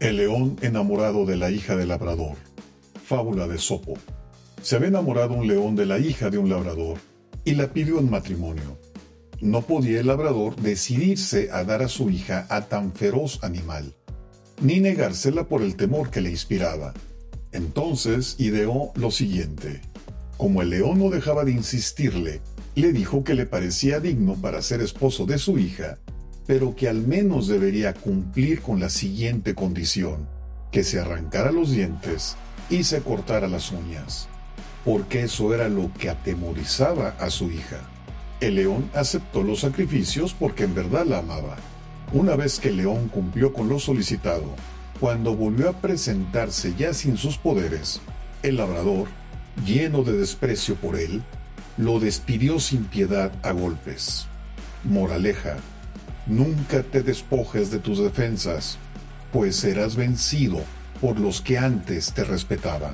El león enamorado de la hija del labrador. Fábula de Sopo. Se había enamorado un león de la hija de un labrador y la pidió en matrimonio. No podía el labrador decidirse a dar a su hija a tan feroz animal, ni negársela por el temor que le inspiraba. Entonces ideó lo siguiente. Como el león no dejaba de insistirle, le dijo que le parecía digno para ser esposo de su hija pero que al menos debería cumplir con la siguiente condición, que se arrancara los dientes y se cortara las uñas, porque eso era lo que atemorizaba a su hija. El león aceptó los sacrificios porque en verdad la amaba. Una vez que el león cumplió con lo solicitado, cuando volvió a presentarse ya sin sus poderes, el labrador, lleno de desprecio por él, lo despidió sin piedad a golpes. Moraleja, Nunca te despojes de tus defensas, pues serás vencido por los que antes te respetaban.